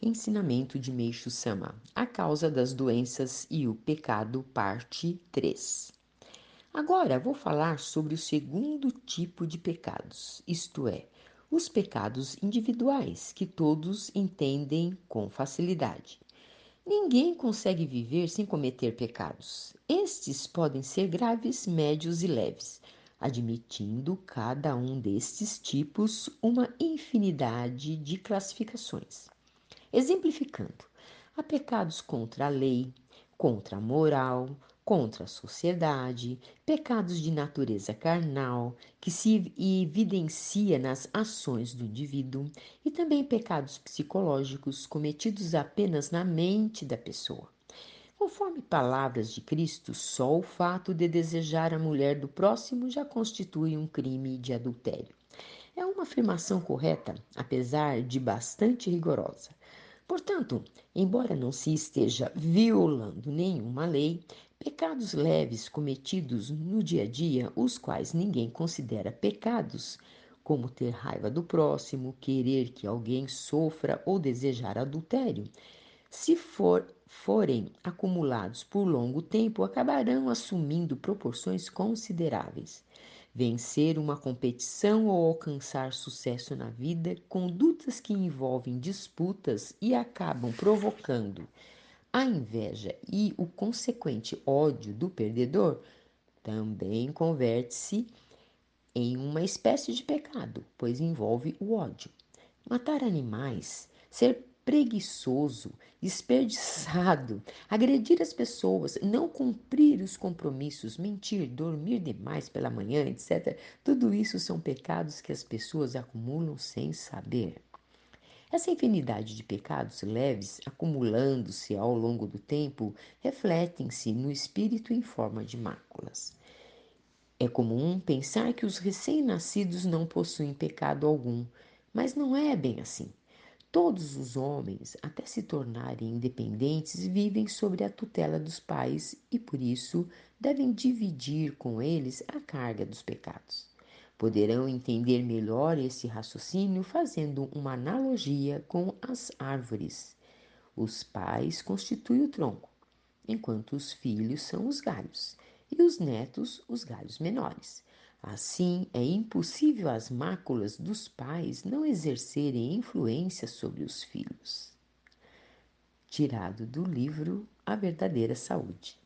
Ensinamento de Meixo Sama: A causa das doenças e o pecado, parte 3. Agora vou falar sobre o segundo tipo de pecados, isto é, os pecados individuais, que todos entendem com facilidade. Ninguém consegue viver sem cometer pecados. Estes podem ser graves, médios e leves, admitindo cada um destes tipos uma infinidade de classificações. Exemplificando, há pecados contra a lei, contra a moral, contra a sociedade, pecados de natureza carnal, que se evidencia nas ações do indivíduo, e também pecados psicológicos cometidos apenas na mente da pessoa. Conforme palavras de Cristo, só o fato de desejar a mulher do próximo já constitui um crime de adultério. É uma afirmação correta, apesar de bastante rigorosa. Portanto, embora não se esteja violando nenhuma lei, pecados leves cometidos no dia a dia, os quais ninguém considera pecados, como ter raiva do próximo, querer que alguém sofra ou desejar adultério, se for, forem acumulados por longo tempo, acabarão assumindo proporções consideráveis vencer uma competição ou alcançar sucesso na vida, condutas que envolvem disputas e acabam provocando a inveja e o consequente ódio do perdedor, também converte-se em uma espécie de pecado, pois envolve o ódio. Matar animais, ser preguiçoso, desperdiçado, agredir as pessoas, não cumprir os compromissos, mentir, dormir demais pela manhã, etc. Tudo isso são pecados que as pessoas acumulam sem saber. Essa infinidade de pecados leves, acumulando-se ao longo do tempo, refletem-se no espírito em forma de máculas. É comum pensar que os recém-nascidos não possuem pecado algum, mas não é bem assim. Todos os homens, até se tornarem independentes, vivem sob a tutela dos pais e, por isso, devem dividir com eles a carga dos pecados. Poderão entender melhor esse raciocínio fazendo uma analogia com as árvores. Os pais constituem o tronco, enquanto os filhos são os galhos e os netos os galhos menores. Assim, é impossível às máculas dos pais não exercerem influência sobre os filhos. Tirado do livro A Verdadeira Saúde.